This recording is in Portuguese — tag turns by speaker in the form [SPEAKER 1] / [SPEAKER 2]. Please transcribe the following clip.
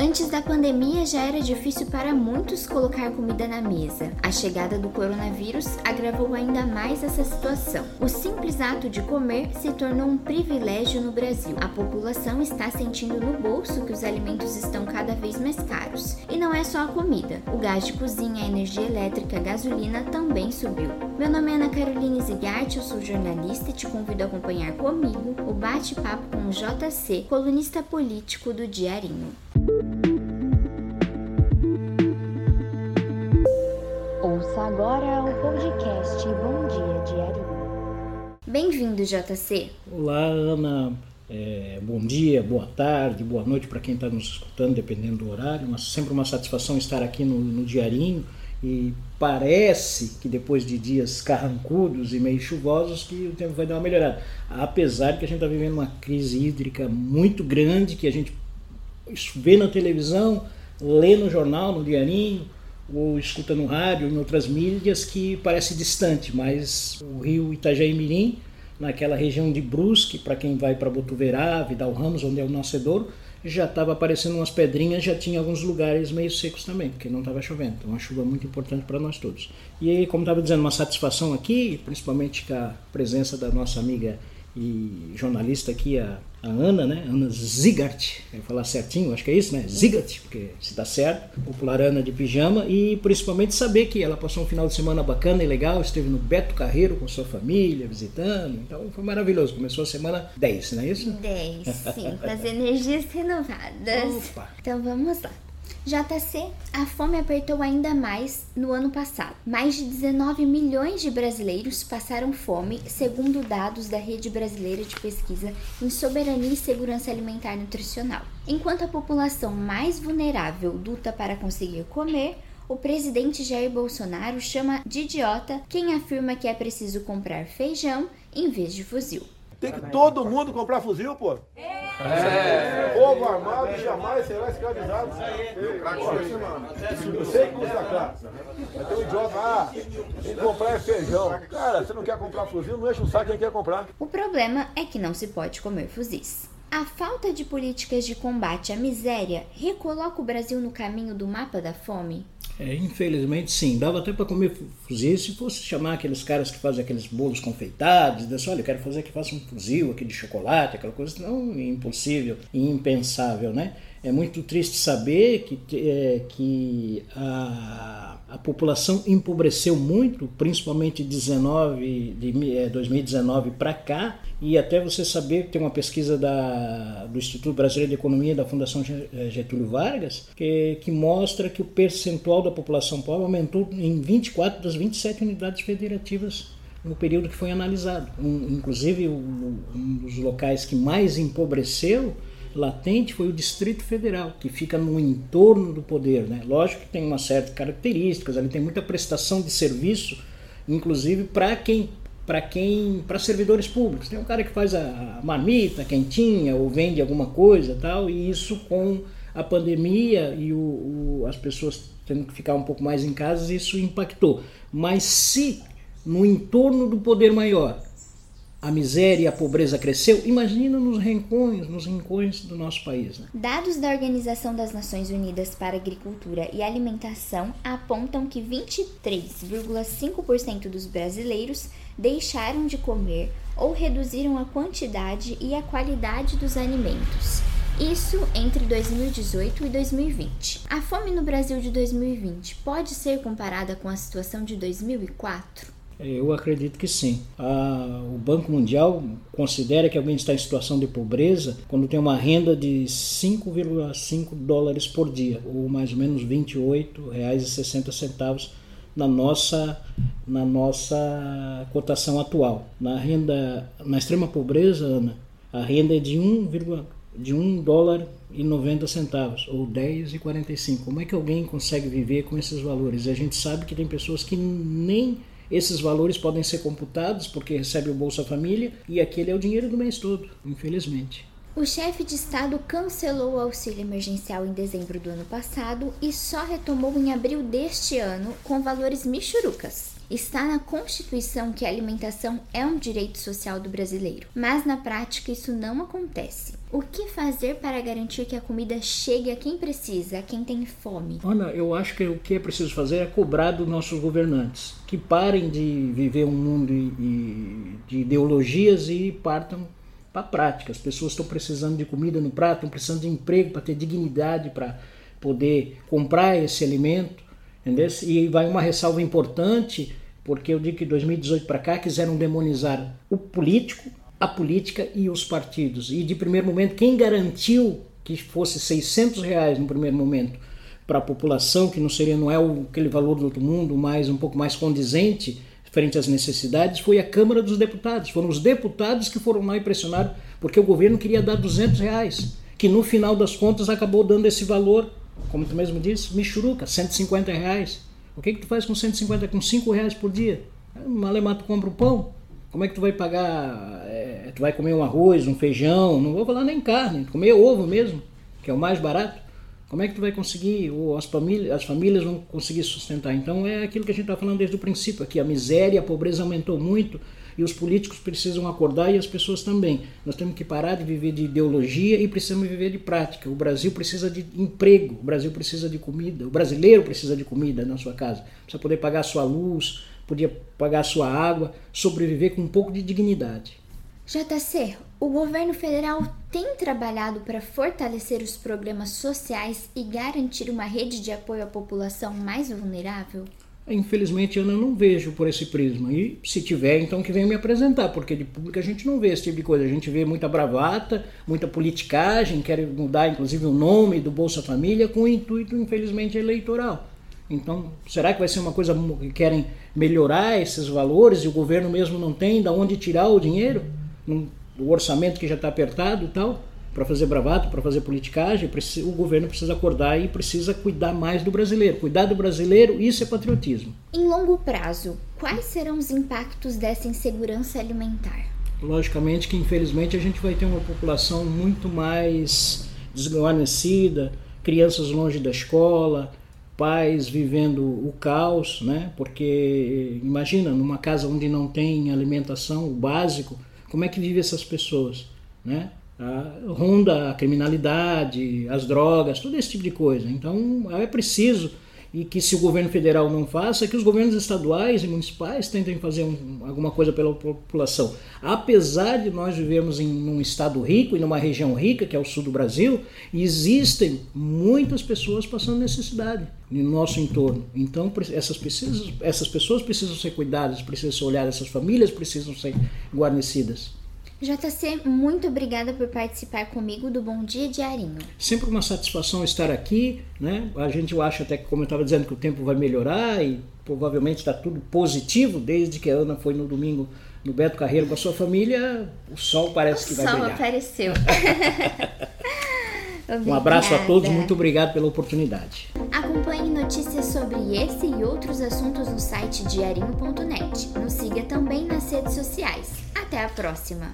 [SPEAKER 1] Antes da pandemia já era difícil para muitos colocar comida na mesa. A chegada do coronavírus agravou ainda mais essa situação. O simples ato de comer se tornou um privilégio no Brasil. A população está sentindo no bolso que os alimentos estão cada vez mais caros. E não é só a comida. O gás de cozinha, a energia elétrica, a gasolina também subiu. Meu nome é Ana Caroline Zigart, eu sou jornalista e te convido a acompanhar comigo o bate-papo com o JC, colunista político do Diarinho. Bem-vindo, JC.
[SPEAKER 2] Olá, Ana. É, bom dia, boa tarde, boa noite para quem está nos escutando, dependendo do horário. Mas sempre uma satisfação estar aqui no, no Diarinho e parece que depois de dias carrancudos e meio chuvosos que o tempo vai dar uma melhorada. Apesar de que a gente está vivendo uma crise hídrica muito grande que a gente vê na televisão, lê no jornal, no diarinho, ou escuta no rádio, em outras mídias, que parece distante, mas o rio Itajaí Mirim, naquela região de Brusque, para quem vai para Botuverá, Vidal Ramos, onde é o nascedor, já estava aparecendo umas pedrinhas, já tinha alguns lugares meio secos também, porque não estava chovendo. Então, uma chuva muito importante para nós todos. E como estava dizendo, uma satisfação aqui, principalmente com a presença da nossa amiga e jornalista aqui, a, a Ana, né? Ana Zigart, vou falar certinho, acho que é isso, né? Zigart, porque se dá certo, popular Ana de pijama, e principalmente saber que ela passou um final de semana bacana e legal, esteve no Beto Carreiro com sua família, visitando, então foi maravilhoso. Começou a semana 10, não é isso?
[SPEAKER 1] 10, sim, com as energias renovadas. Opa. Então vamos lá. JC, a fome apertou ainda mais no ano passado. Mais de 19 milhões de brasileiros passaram fome, segundo dados da Rede Brasileira de Pesquisa em Soberania e Segurança Alimentar e Nutricional. Enquanto a população mais vulnerável luta para conseguir comer, o presidente Jair Bolsonaro chama de idiota quem afirma que é preciso comprar feijão em vez de fuzil.
[SPEAKER 3] Tem que todo mundo comprar fuzil, pô. É. Povo armado jamais será escravizado. Eu sei que custa caro. Mas tem um idiota, ah, tem que comprar é feijão. Cara, você não quer comprar fuzil, não enche o saco quem quer comprar.
[SPEAKER 1] O problema é que não se pode comer fuzis. A falta de políticas de combate à miséria recoloca o Brasil no caminho do mapa da fome?
[SPEAKER 2] É, infelizmente, sim. Dava até para comer fuzil se fosse chamar aqueles caras que fazem aqueles bolos confeitados, desse, olha, eu quero fazer que faça um fuzil aqui de chocolate, aquela coisa, não, impossível, impensável, né? É muito triste saber que, é, que a, a população empobreceu muito, principalmente 19, de é, 2019 para cá, e até você saber que tem uma pesquisa da, do Instituto Brasileiro de Economia da Fundação é, Getúlio Vargas, que, que mostra que o percentual da população pobre aumentou em 24 das 27 unidades federativas no período que foi analisado. Um, inclusive, um, um dos locais que mais empobreceu latente foi o Distrito Federal, que fica no entorno do poder. Né? Lógico que tem uma certa características, ali tem muita prestação de serviço, inclusive para quem para quem para servidores públicos tem um cara que faz a marmita quentinha ou vende alguma coisa tal e isso com a pandemia e o, o, as pessoas tendo que ficar um pouco mais em casa isso impactou mas se no entorno do poder maior a miséria e a pobreza cresceu, imagina nos rincões, nos rincões do nosso país. Né?
[SPEAKER 1] Dados da Organização das Nações Unidas para Agricultura e Alimentação apontam que 23,5% dos brasileiros deixaram de comer ou reduziram a quantidade e a qualidade dos alimentos. Isso entre 2018 e 2020. A fome no Brasil de 2020 pode ser comparada com a situação de 2004?
[SPEAKER 2] Eu acredito que sim. o Banco Mundial considera que alguém está em situação de pobreza quando tem uma renda de 5,5 dólares por dia, ou mais ou menos R$ 28,60 na nossa na nossa cotação atual. Na renda na extrema pobreza, Ana, a renda é de 1, de 1 dólar e 90 centavos ou 10,45. Como é que alguém consegue viver com esses valores? A gente sabe que tem pessoas que nem esses valores podem ser computados porque recebe o Bolsa Família e aquele é o dinheiro do mês todo, infelizmente.
[SPEAKER 1] O chefe de Estado cancelou o auxílio emergencial em dezembro do ano passado e só retomou em abril deste ano com valores michurucas. Está na Constituição que a alimentação é um direito social do brasileiro, mas na prática isso não acontece. O que fazer para garantir que a comida chegue a quem precisa, a quem tem fome?
[SPEAKER 2] Ana, eu acho que o que é preciso fazer é cobrar dos nossos governantes que parem de viver um mundo de ideologias e partam para a prática. As pessoas estão precisando de comida no prato, estão precisando de emprego para ter dignidade para poder comprar esse alimento. Entendeu? E vai uma ressalva importante porque eu digo que 2018 para cá quiseram demonizar o político, a política e os partidos. E de primeiro momento, quem garantiu que fosse 600 reais no primeiro momento para a população, que não seria não é aquele valor do outro mundo, mas um pouco mais condizente frente às necessidades, foi a Câmara dos Deputados. Foram os deputados que foram lá e pressionaram, porque o governo queria dar 200 reais, que no final das contas acabou dando esse valor, como tu mesmo disse, michuruca, 150 reais. O que, que tu faz com 150, com 5 reais por dia? Malemar tu compra o pão. Como é que tu vai pagar? É, tu vai comer um arroz, um feijão, não vou falar nem carne, comer ovo mesmo, que é o mais barato. Como é que tu vai conseguir, ou as famílias, as famílias vão conseguir sustentar? Então é aquilo que a gente está falando desde o princípio aqui, a miséria, a pobreza aumentou muito e os políticos precisam acordar e as pessoas também. Nós temos que parar de viver de ideologia e precisamos viver de prática. O Brasil precisa de emprego, o Brasil precisa de comida, o brasileiro precisa de comida na sua casa. Precisa poder pagar a sua luz, podia pagar a sua água, sobreviver com um pouco de dignidade.
[SPEAKER 1] JC, o governo federal tem trabalhado para fortalecer os programas sociais e garantir uma rede de apoio à população mais vulnerável?
[SPEAKER 2] Infelizmente eu não vejo por esse prisma. E se tiver, então que venha me apresentar, porque de público a gente não vê esse tipo de coisa. A gente vê muita bravata, muita politicagem, quer mudar inclusive o nome do Bolsa Família com o intuito, infelizmente, eleitoral. Então, será que vai ser uma coisa que querem melhorar esses valores e o governo mesmo não tem de onde tirar o dinheiro? O orçamento que já está apertado e tal? para fazer bravata, para fazer politicagem, o governo precisa acordar e precisa cuidar mais do brasileiro. Cuidar do brasileiro, isso é patriotismo.
[SPEAKER 1] Em longo prazo, quais serão os impactos dessa insegurança alimentar?
[SPEAKER 2] Logicamente que, infelizmente, a gente vai ter uma população muito mais desguarnecida, crianças longe da escola, pais vivendo o caos, né? Porque imagina, numa casa onde não tem alimentação, o básico, como é que vivem essas pessoas, né? ronda a criminalidade, as drogas, todo esse tipo de coisa. Então é preciso e que se o governo federal não faça, que os governos estaduais e municipais tentem fazer um, alguma coisa pela população. Apesar de nós vivermos em um estado rico e numa região rica, que é o sul do Brasil, existem muitas pessoas passando necessidade no nosso entorno. Então essas, precisas, essas pessoas precisam ser cuidadas, precisam ser olhadas, essas famílias precisam ser guarnecidas.
[SPEAKER 1] JC, muito obrigada por participar comigo do Bom Dia Diarinho.
[SPEAKER 2] Sempre uma satisfação estar aqui, né? A gente acha até que, como eu estava dizendo, que o tempo vai melhorar e provavelmente está tudo positivo desde que a Ana foi no domingo no Beto Carreiro com a sua família, o sol parece
[SPEAKER 1] o
[SPEAKER 2] que vai brilhar.
[SPEAKER 1] O sol apareceu.
[SPEAKER 2] um abraço a todos, muito obrigado pela oportunidade.
[SPEAKER 1] Acompanhe notícias sobre esse e outros assuntos no site diarinho.net. Nos siga também nas redes sociais. Até a próxima!